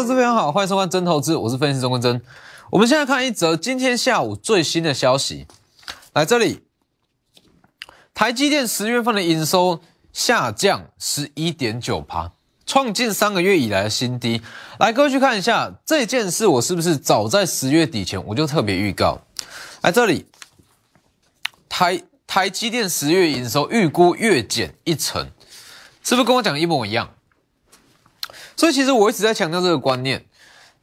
投资朋友好，欢迎收看真投资，我是分析师钟坤真。我们现在看一则今天下午最新的消息，来这里，台积电十月份的营收下降十一点九趴，创近三个月以来的新低。来，各位去看一下这件事，我是不是早在十月底前我就特别预告？来这里，台台积电十月营收预估月减一成，是不是跟我讲的一模一样？所以其实我一直在强调这个观念：，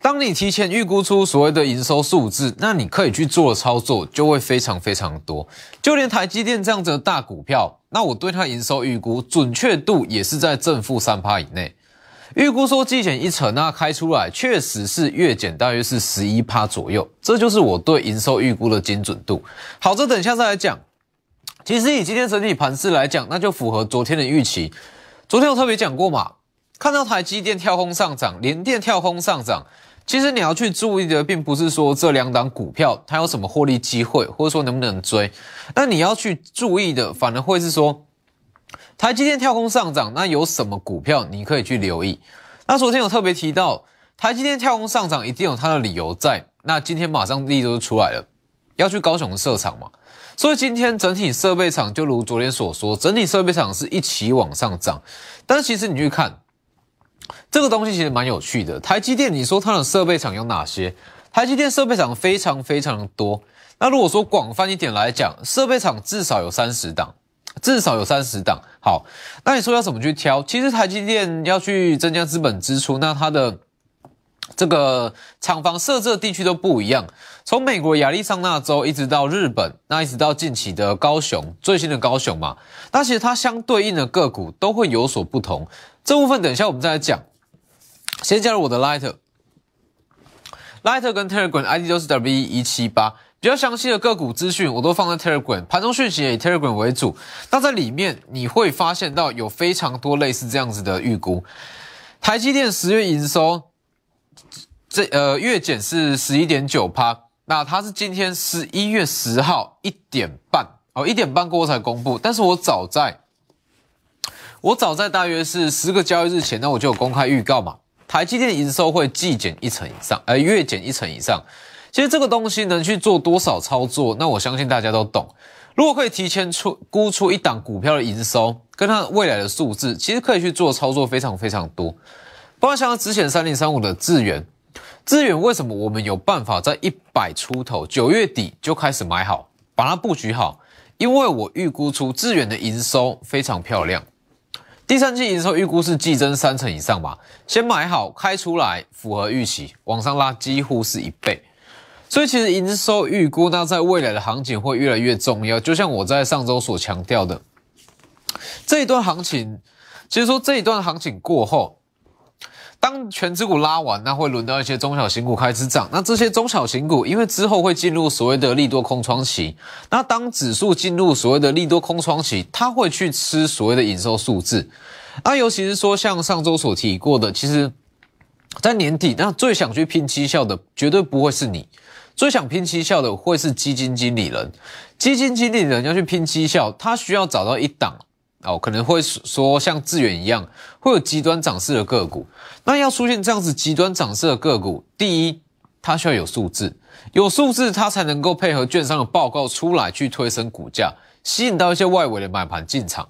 当你提前预估出所谓的营收数字，那你可以去做的操作就会非常非常多。就连台积电这样子的大股票，那我对它营收预估准确度也是在正负三趴以内。预估说季减一成，那开出来确实是月减大约是十一趴左右，这就是我对营收预估的精准度。好，这等一下再来讲。其实以今天整体盘势来讲，那就符合昨天的预期。昨天我特别讲过嘛。看到台积电跳空上涨，联电跳空上涨，其实你要去注意的，并不是说这两档股票它有什么获利机会，或者说能不能追。那你要去注意的，反而会是说，台积电跳空上涨，那有什么股票你可以去留意？那昨天有特别提到，台积电跳空上涨一定有它的理由在。那今天马上利都出来了，要去高雄设厂嘛？所以今天整体设备厂就如昨天所说，整体设备厂是一起往上涨。但其实你去看。这个东西其实蛮有趣的。台积电，你说它的设备厂有哪些？台积电设备厂非常非常的多。那如果说广泛一点来讲，设备厂至少有三十档，至少有三十档。好，那你说要怎么去挑？其实台积电要去增加资本支出，那它的这个厂房设置的地区都不一样。从美国亚利桑那州一直到日本，那一直到近期的高雄，最新的高雄嘛，那其实它相对应的个股都会有所不同。这部分等一下我们再来讲。先加入我的 Lighter，Lighter 跟 Telegram ID 都是 W 一七八，比较详细的个股资讯我都放在 Telegram，盘中讯息也以 Telegram 为主。那在里面你会发现到有非常多类似这样子的预估。台积电十月营收，这呃月减是十一点九趴，那它是今天十一月十号一点半哦，一点半过后才公布，但是我早在。我早在大约是十个交易日前，那我就有公开预告嘛。台积电营收会季减一成以上，呃，月减一成以上。其实这个东西能去做多少操作，那我相信大家都懂。如果可以提前出估出一档股票的营收跟它未来的数字，其实可以去做操作非常非常多。包括像之前三零三五的智源，智源为什么我们有办法在一百出头九月底就开始买好，把它布局好？因为我预估出智源的营收非常漂亮。第三季营收预估是季增三成以上吧，先买好开出来，符合预期，往上拉几乎是一倍。所以其实营收预估，那在未来的行情会越来越重要。就像我在上周所强调的，这一段行情，其实说这一段行情过后。当全指股拉完，那会轮到一些中小型股开始涨。那这些中小型股，因为之后会进入所谓的利多空窗期。那当指数进入所谓的利多空窗期，它会去吃所谓的营收数字。那尤其是说，像上周所提过的，其实，在年底，那最想去拼绩效的，绝对不会是你。最想拼绩效的，会是基金经理人。基金经理人要去拼绩效，他需要找到一档。哦，可能会说像致远一样，会有极端涨势的个股。那要出现这样子极端涨势的个股，第一，它需要有数字，有数字它才能够配合券商的报告出来去推升股价，吸引到一些外围的买盘进场。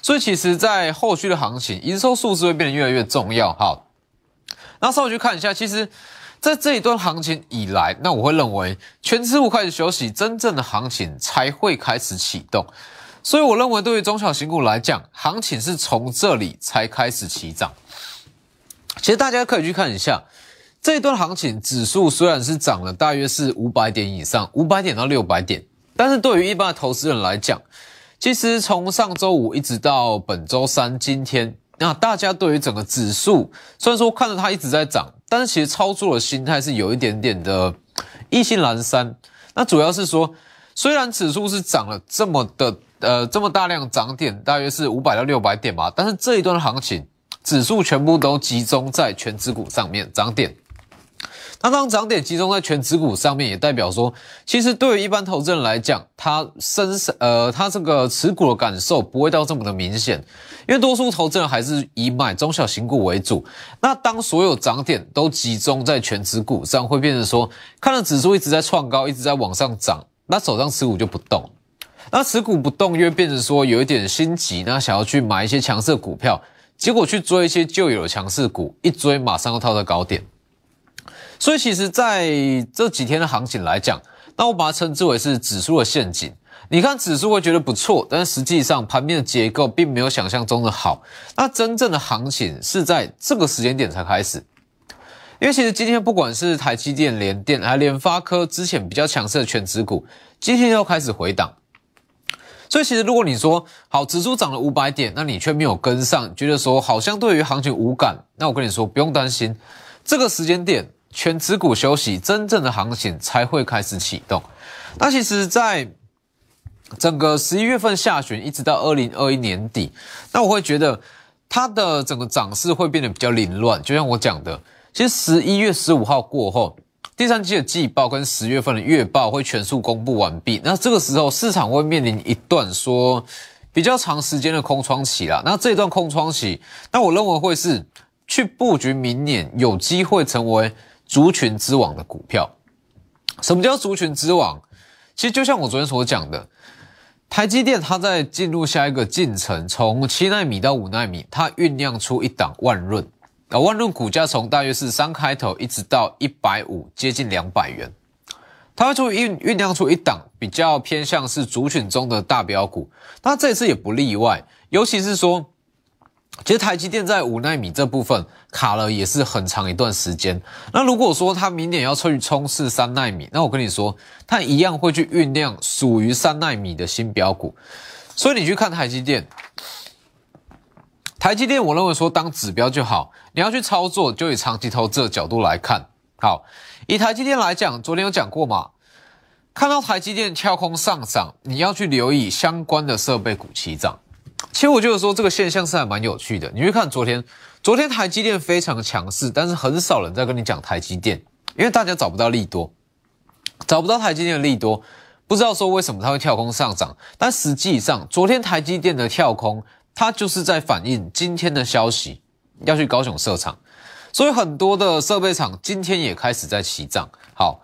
所以其实，在后续的行情，营收数字会变得越来越重要。好，那稍微去看一下，其实，在这一段行情以来，那我会认为，全指股开始休息，真正的行情才会开始启动。所以我认为，对于中小型股来讲，行情是从这里才开始起涨。其实大家可以去看一下这一段行情，指数虽然是涨了大约是五百点以上，五百点到六百点，但是对于一般的投资人来讲，其实从上周五一直到本周三今天，那大家对于整个指数，虽然说看着它一直在涨，但是其实操作的心态是有一点点的意兴阑珊。那主要是说，虽然指数是涨了这么的。呃，这么大量涨点，大约是五百到六百点吧。但是这一段行情，指数全部都集中在全指股上面涨点。那当涨点集中在全指股上面，也代表说，其实对于一般投资人来讲，他身上呃，他这个持股的感受不会到这么的明显，因为多数投资人还是以买中小型股为主。那当所有涨点都集中在全指股上，会变成说，看到指数一直在创高，一直在往上涨，那手上持股就不动。那持股不动，因为变成说有一点心急，那想要去买一些强势股票，结果去追一些旧有的强势股，一追马上又套在高点。所以其实在这几天的行情来讲，那我把它称之为是指数的陷阱。你看指数会觉得不错，但实际上盘面的结构并没有想象中的好。那真正的行情是在这个时间点才开始，因为其实今天不管是台积电、联电，还联发科之前比较强势的全指股，今天又开始回档。所以其实如果你说好指数涨了五百点，那你却没有跟上，觉得说好像对于行情无感，那我跟你说不用担心，这个时间点全指股休息，真正的行情才会开始启动。那其实，在整个十一月份下旬一直到二零二一年底，那我会觉得它的整个涨势会变得比较凌乱。就像我讲的，其实十一月十五号过后。第三季的季报跟十月份的月报会全数公布完毕，那这个时候市场会面临一段说比较长时间的空窗期啦。那这段空窗期，那我认为会是去布局明年有机会成为族群之王的股票。什么叫族群之王？其实就像我昨天所讲的，台积电它在进入下一个进程，从七纳米到五纳米，它酝酿出一档万润。啊，万润股价从大约是三开头，一直到一百五，接近两百元，它会出酝酝酿出一档比较偏向是族群中的大标股。那这次也不例外，尤其是说，其实台积电在五纳米这部分卡了也是很长一段时间。那如果说它明年要出去冲刺三纳米，那我跟你说，它一样会去酝酿属于三纳米的新标股。所以你去看台积电。台积电，我认为说当指标就好，你要去操作，就以长期投资的角度来看。好，以台积电来讲，昨天有讲过嘛？看到台积电跳空上涨，你要去留意相关的设备股起涨。其实我觉得说这个现象是还蛮有趣的。你去看昨天，昨天台积电非常强势，但是很少人在跟你讲台积电，因为大家找不到利多，找不到台积电的利多，不知道说为什么它会跳空上涨。但实际上，昨天台积电的跳空。它就是在反映今天的消息要去高雄设厂，所以很多的设备厂今天也开始在起涨。好，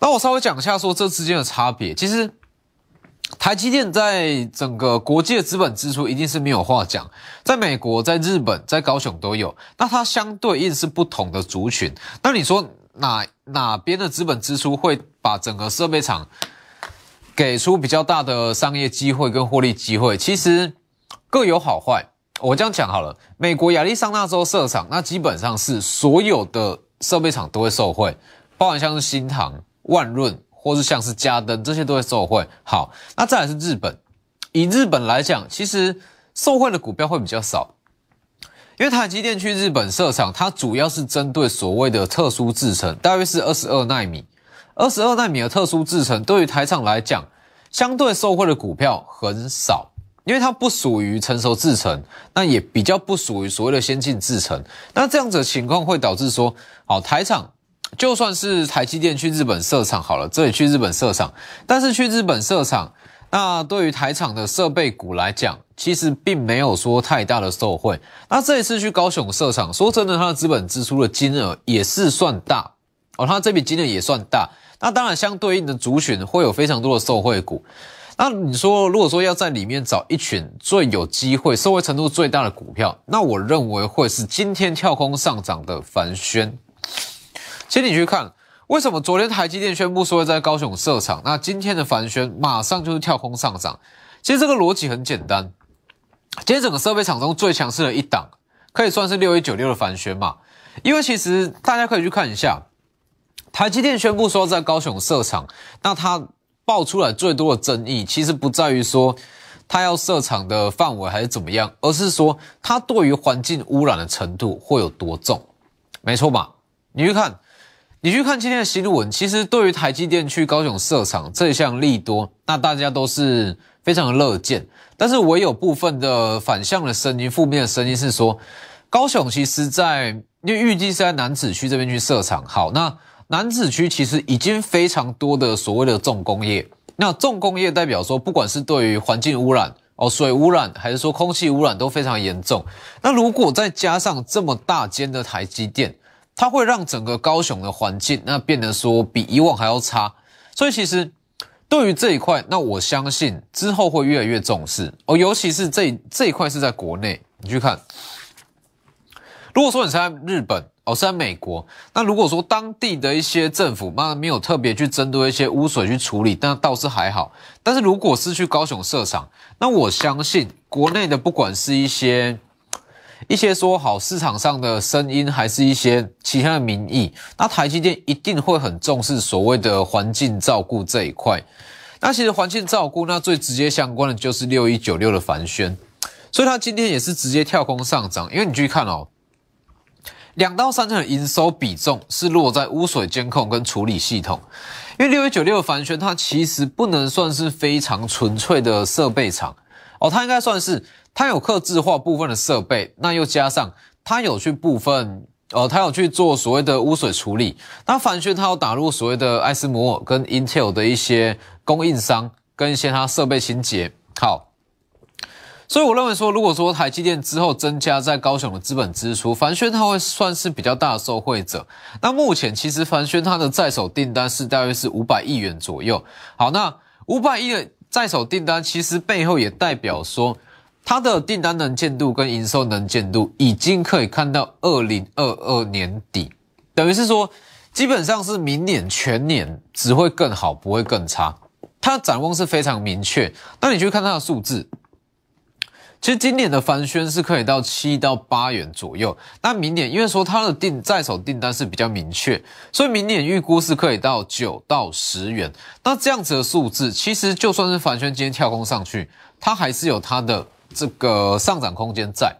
那我稍微讲一下说这之间的差别。其实台积电在整个国际的资本支出一定是没有话讲，在美国、在日本、在高雄都有。那它相对应是不同的族群。那你说哪哪边的资本支出会把整个设备厂给出比较大的商业机会跟获利机会？其实。各有好坏，我这样讲好了。美国亚利桑那州设厂，那基本上是所有的设备厂都会受惠，包含像是新唐、万润，或是像是嘉登，这些都会受惠。好，那再来是日本，以日本来讲，其实受惠的股票会比较少，因为台积电去日本设厂，它主要是针对所谓的特殊制程，大约是二十二纳米。二十二纳米的特殊制程，对于台厂来讲，相对受惠的股票很少。因为它不属于成熟制程，那也比较不属于所谓的先进制程，那这样子的情况会导致说，好台厂就算是台积电去日本设厂好了，这里去日本设厂，但是去日本设厂，那对于台厂的设备股来讲，其实并没有说太大的受惠。那这一次去高雄设厂，说真的，它的资本支出的金额也是算大哦，它这笔金额也算大，那当然相对应的族群会有非常多的受惠股。那你说，如果说要在里面找一群最有机会、收回程度最大的股票，那我认为会是今天跳空上涨的凡轩。其实你去看，为什么昨天台积电宣布说在高雄设厂，那今天的凡轩马上就是跳空上涨？其实这个逻辑很简单，今天整个设备厂中最强势的一档，可以算是六一九六的凡轩嘛？因为其实大家可以去看一下，台积电宣布说在高雄设厂，那它。爆出来最多的争议，其实不在于说它要设厂的范围还是怎么样，而是说它对于环境污染的程度会有多重，没错吧？你去看，你去看今天的新闻，其实对于台积电去高雄设厂这项利多，那大家都是非常的乐见，但是唯有部分的反向的声音、负面的声音是说，高雄其实在因为预计是在南子区这边去设厂，好那。南子区其实已经非常多的所谓的重工业。那重工业代表说，不管是对于环境污染哦、水污染，还是说空气污染都非常严重。那如果再加上这么大间的台积电，它会让整个高雄的环境那变得说比以往还要差。所以其实对于这一块，那我相信之后会越来越重视哦，尤其是这这一块是在国内，你去看。如果说你是在日本哦，是在美国，那如果说当地的一些政府那没有特别去针对一些污水去处理，那倒是还好。但是如果是去高雄设厂，那我相信国内的不管是一些一些说好市场上的声音，还是一些其他的民意，那台积电一定会很重视所谓的环境照顾这一块。那其实环境照顾，那最直接相关的就是六一九六的凡轩，所以它今天也是直接跳空上涨，因为你去看哦。两到三成的营收比重是落在污水监控跟处理系统，因为六一九六的凡轩它其实不能算是非常纯粹的设备厂。哦，它应该算是它有刻制化部分的设备，那又加上它有去部分呃，它有去做所谓的污水处理，那凡轩它有打入所谓的艾斯摩尔跟 Intel 的一些供应商跟一些它设备清洁。好。所以我认为说，如果说台积电之后增加在高雄的资本支出，凡轩它会算是比较大的受惠者。那目前其实凡轩它的在手订单是大约是五百亿元左右。好，那五百亿的在手订单，其实背后也代表说，它的订单能见度跟营收能见度已经可以看到二零二二年底，等于是说，基本上是明年全年只会更好，不会更差。它的展望是非常明确。那你去看它的数字。其实今年的凡轩是可以到七到八元左右，那明年因为说它的订在手订单是比较明确，所以明年预估是可以到九到十元。那这样子的数字，其实就算是凡轩今天跳空上去，它还是有它的这个上涨空间在。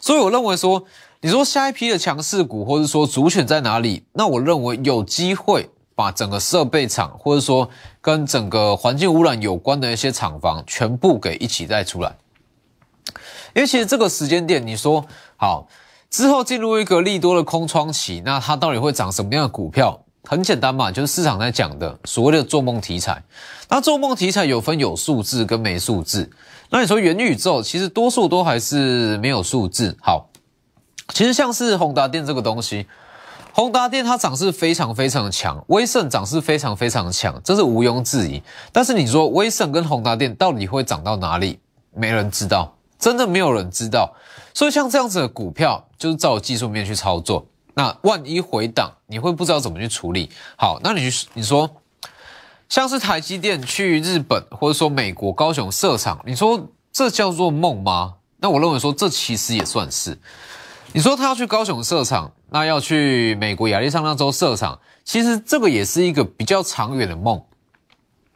所以我认为说，你说下一批的强势股，或者说主选在哪里？那我认为有机会把整个设备厂，或者说跟整个环境污染有关的一些厂房，全部给一起带出来。因为其实这个时间点，你说好之后进入一个利多的空窗期，那它到底会涨什么样的股票？很简单嘛，就是市场在讲的所谓的做梦题材。那做梦题材有分有数字跟没数字。那你说元宇宙，其实多数都还是没有数字。好，其实像是宏达电这个东西，宏达电它涨势非常非常强，威盛涨势非常非常强，这是毋庸置疑。但是你说威盛跟宏达电到底会涨到哪里？没人知道。真的没有人知道，所以像这样子的股票，就是照技术面去操作。那万一回档，你会不知道怎么去处理。好，那你你说，像是台积电去日本或者说美国高雄设厂，你说这叫做梦吗？那我认为说这其实也算是。你说他要去高雄设厂，那要去美国亚利桑那州设厂，其实这个也是一个比较长远的梦。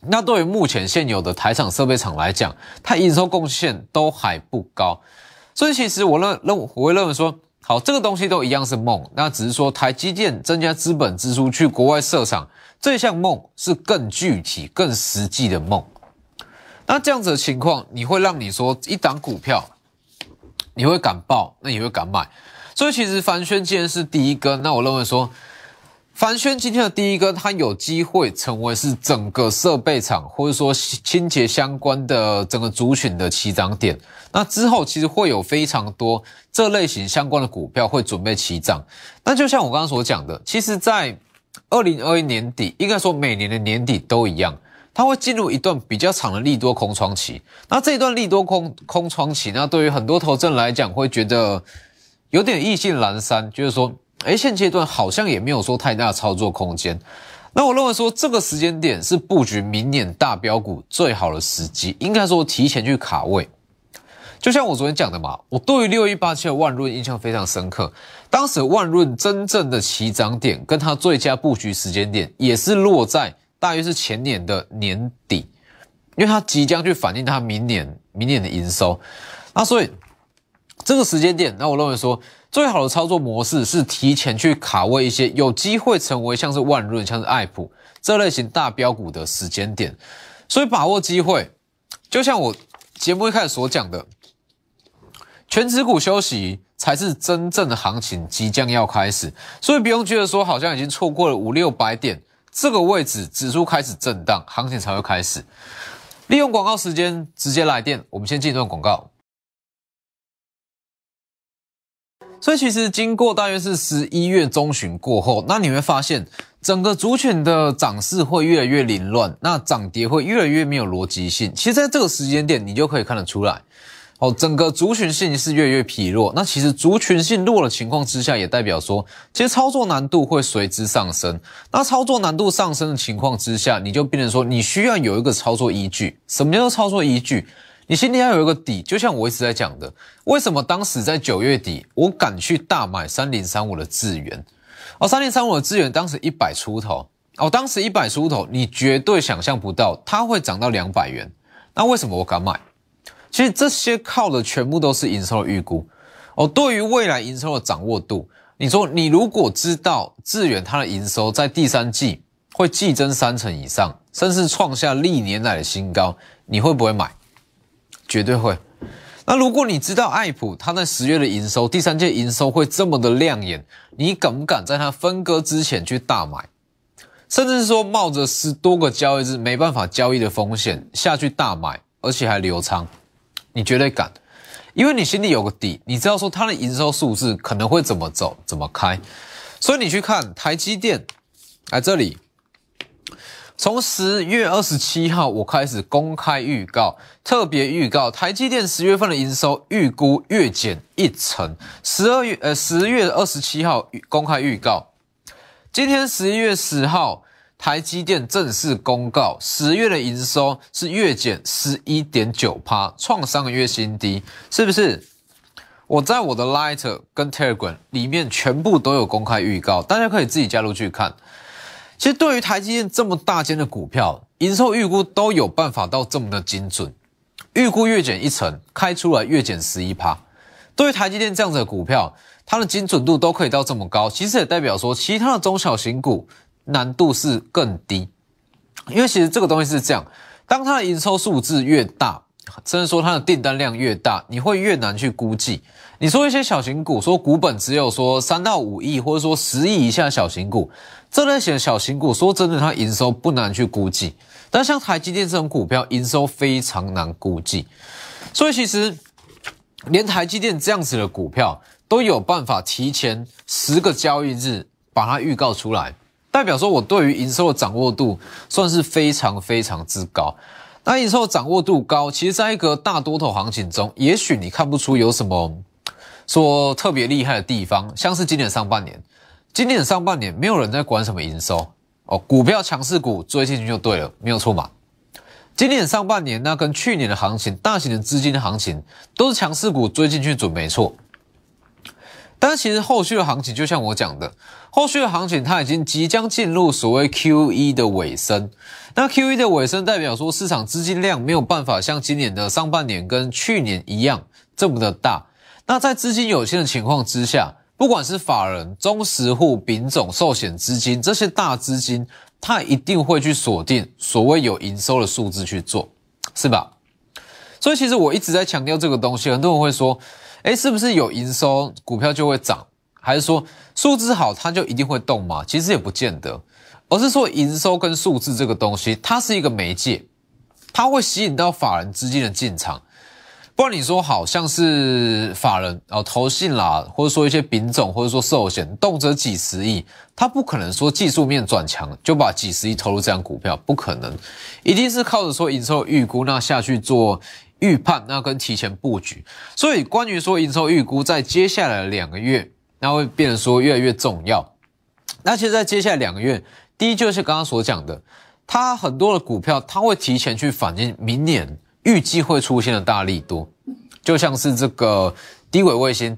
那对于目前现有的台厂设备厂来讲，它营收贡献都还不高，所以其实我认认我会认为说，好，这个东西都一样是梦，那只是说台积电增加资本支出去国外设厂，这项梦是更具体、更实际的梦。那这样子的情况，你会让你说一档股票，你会敢报，那你会敢买？所以其实凡轩既然是第一根，那我认为说。凡轩今天的第一根，它有机会成为是整个设备厂或者说清洁相关的整个族群的起涨点。那之后其实会有非常多这类型相关的股票会准备起涨。那就像我刚刚所讲的，其实，在二零二一年底，应该说每年的年底都一样，它会进入一段比较长的利多空窗期。那这一段利多空空窗期，那对于很多投资人来讲，会觉得有点意兴阑珊，就是说。哎，现阶段好像也没有说太大操作空间。那我认为说这个时间点是布局明年大标股最好的时机，应该说提前去卡位。就像我昨天讲的嘛，我对于六一八七的万润印象非常深刻。当时万润真正的起涨点跟它最佳布局时间点，也是落在大约是前年的年底，因为它即将去反映它明年明年的营收。那所以这个时间点，那我认为说。最好的操作模式是提前去卡位一些有机会成为像是万润、像是爱普这类型大标股的时间点，所以把握机会，就像我节目一开始所讲的，全指股休息，才是真正的行情即将要开始，所以不用觉得说好像已经错过了五六百点这个位置，指数开始震荡，行情才会开始。利用广告时间直接来电，我们先进一段广告。所以其实经过大约是十一月中旬过后，那你会发现整个族群的涨势会越来越凌乱，那涨跌会越来越没有逻辑性。其实在这个时间点，你就可以看得出来。哦，整个族群性是越来越疲弱。那其实族群性弱的情况之下，也代表说，其实操作难度会随之上升。那操作难度上升的情况之下，你就变成说，你需要有一个操作依据。什么叫做操作依据？你心里要有一个底。就像我一直在讲的，为什么当时在九月底，我敢去大买三零三五的资源？哦，三零三五的资源当时一百出头，哦，当时一百出头，你绝对想象不到它会涨到两百元。那为什么我敢买？其实这些靠的全部都是营收的预估哦。对于未来营收的掌握度，你说你如果知道智远它的营收在第三季会季增三成以上，甚至创下历年来的新高，你会不会买？绝对会。那如果你知道爱普它在十月的营收，第三季营收会这么的亮眼，你敢不敢在它分割之前去大买？甚至是说冒着十多个交易日没办法交易的风险下去大买，而且还留仓？你绝对敢，因为你心里有个底，你知道说它的营收数字可能会怎么走、怎么开，所以你去看台积电，来这里，从十月二十七号我开始公开预告，特别预告台积电十月份的营收预估月减一成，十二月呃十月二十七号公开预告，今天十一月十号。台积电正式公告，十月的营收是月减十一点九趴，创三个月新低，是不是？我在我的 Lighter 跟 Telegram 里面全部都有公开预告，大家可以自己加入去看。其实对于台积电这么大间的股票，营收预估都有办法到这么的精准，预估月减一成，开出来月减十一趴。对于台积电这样子的股票，它的精准度都可以到这么高，其实也代表说其他的中小型股。难度是更低，因为其实这个东西是这样：当它的营收数字越大，甚至说它的订单量越大，你会越难去估计。你说一些小型股，说股本只有说三到五亿，或者说十亿以下小型股，这类型的小型股，说真的，它营收不难去估计。但像台积电这种股票，营收非常难估计。所以其实连台积电这样子的股票，都有办法提前十个交易日把它预告出来。代表说，我对于营收的掌握度算是非常非常之高。那营收掌握度高，其实在一个大多头行情中，也许你看不出有什么说特别厉害的地方。像是今年上半年，今年上半年没有人在管什么营收哦，股票强势股追进去就对了，没有错嘛。今年上半年那跟去年的行情，大型的资金的行情都是强势股追进去准没错。但其实后续的行情，就像我讲的，后续的行情它已经即将进入所谓 Q E 的尾声。那 Q E 的尾声代表说，市场资金量没有办法像今年的上半年跟去年一样这么的大。那在资金有限的情况之下，不管是法人、中实户、丙种、寿险资金这些大资金，它一定会去锁定所谓有营收的数字去做，是吧？所以其实我一直在强调这个东西，很多人会说。哎，是不是有营收股票就会涨？还是说数字好它就一定会动吗？其实也不见得，而是说营收跟数字这个东西，它是一个媒介，它会吸引到法人资金的进场。不然你说好像是法人哦投信啦，或者说一些品种，或者说寿险，动辄几十亿，它不可能说技术面转强就把几十亿投入这样股票，不可能，一定是靠着说营收预估那下去做。预判那跟提前布局，所以关于说营收预估，在接下来两个月，那会变得说越来越重要。那其实，在接下来两个月，第一就是刚刚所讲的，它很多的股票，它会提前去反映明年预计会出现的大力多，就像是这个低轨卫星。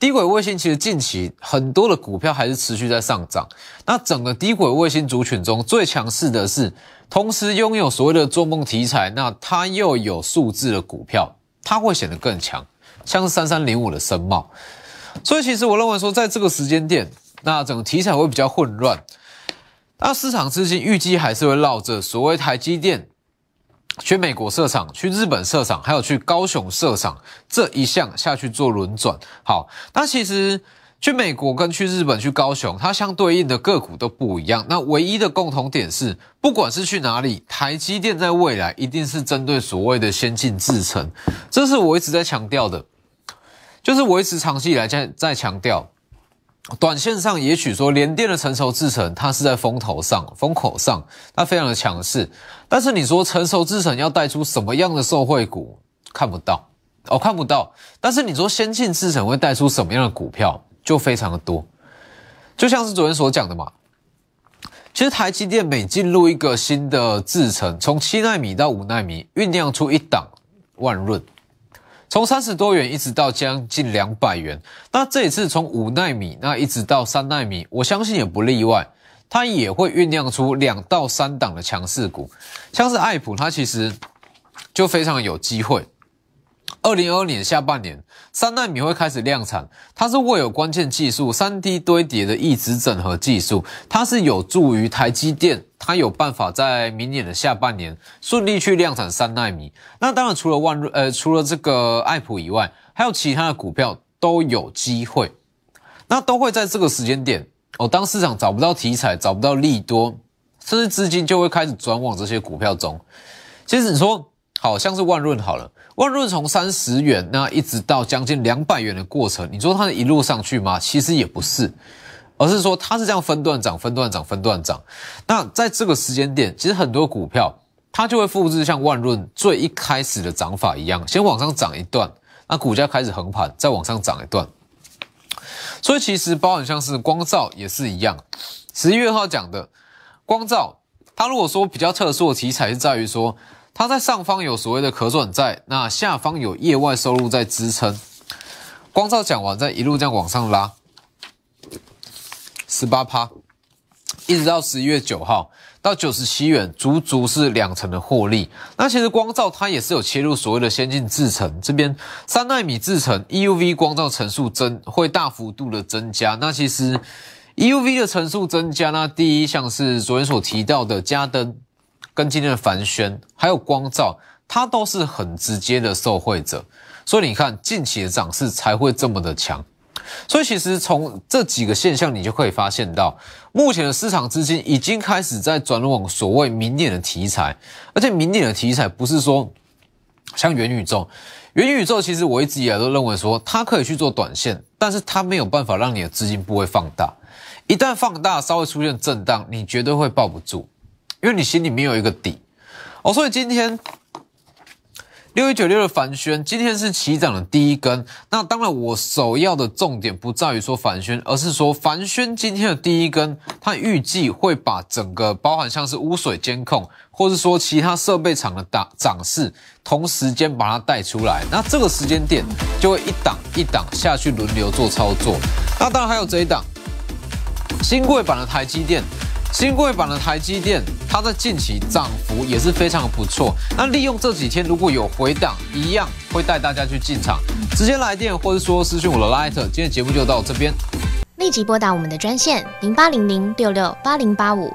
低轨卫星其实近期很多的股票还是持续在上涨。那整个低轨卫星族群中最强势的是，同时拥有所谓的做梦题材，那它又有数字的股票，它会显得更强。像是三三零五的深茂。所以其实我认为说，在这个时间点，那整个题材会比较混乱。那市场资金预计还是会绕着所谓台积电去美国设厂、去日本设厂，还有去高雄设厂，这一项下去做轮转。好，那其实去美国跟去日本、去高雄，它相对应的个股都不一样。那唯一的共同点是，不管是去哪里，台积电在未来一定是针对所谓的先进制程，这是我一直在强调的，就是我一直长期以来在在强调。短线上，也许说联电的成熟制程，它是在风头上、风口上，它非常的强势。但是你说成熟制程要带出什么样的受惠股，看不到哦，看不到。但是你说先进制程会带出什么样的股票，就非常的多。就像是昨天所讲的嘛，其实台积电每进入一个新的制程，从七纳米到五纳米，酝酿出一档万润。从三十多元一直到将近两百元，那这一次从五纳米那一直到三纳米，我相信也不例外，它也会酝酿出两到三档的强势股，像是爱普，它其实就非常有机会。二零二二年下半年，三纳米会开始量产，它是握有关键技术，三 D 堆叠的一直整合技术，它是有助于台积电，它有办法在明年的下半年顺利去量产三纳米。那当然，除了万润，呃，除了这个爱普以外，还有其他的股票都有机会，那都会在这个时间点，哦，当市场找不到题材，找不到利多，甚至资金就会开始转往这些股票中。其实你说，好像是万润好了。万润从三十元那一直到将近两百元的过程，你说它一路上去吗？其实也不是，而是说它是这样分段涨、分段涨、分段涨。那在这个时间点，其实很多股票它就会复制像万润最一开始的涨法一样，先往上涨一段，那股价开始横盘，再往上涨一段。所以其实包含像是光照也是一样，十一月号讲的光照，它如果说比较特殊的题材是在于说。它在上方有所谓的可转债，那下方有业外收入在支撑。光照讲完，再一路这样往上拉，十八趴，一直到十一月九号到九十七元，足足是两成的获利。那其实光照它也是有切入所谓的先进制程，这边三纳米制程 EUV 光照层数增会大幅度的增加。那其实 EUV 的层数增加，那第一项是昨天所提到的加灯。跟今天的凡轩还有光照，它都是很直接的受惠者，所以你看近期的涨势才会这么的强。所以其实从这几个现象，你就可以发现到，目前的市场资金已经开始在转往所谓明年的题材，而且明年的题材不是说像元宇宙，元宇宙其实我一直以来都认为说它可以去做短线，但是它没有办法让你的资金不会放大，一旦放大稍微出现震荡，你绝对会抱不住。因为你心里没有一个底。哦，所以今天六一九六的凡轩今天是起涨的第一根。那当然，我首要的重点不在于说凡轩，而是说凡轩今天的第一根，它预计会把整个包含像是污水监控，或是说其他设备厂的涨涨势，同时间把它带出来。那这个时间点就会一档一档下去轮流做操作。那当然还有这一档新贵版的台积电。新贵版的台积电，它在近期涨幅也是非常不错。那利用这几天如果有回档，一样会带大家去进场，直接来电或者说私讯我的 Light。今天节目就到这边，立即拨打我们的专线零八零零六六八零八五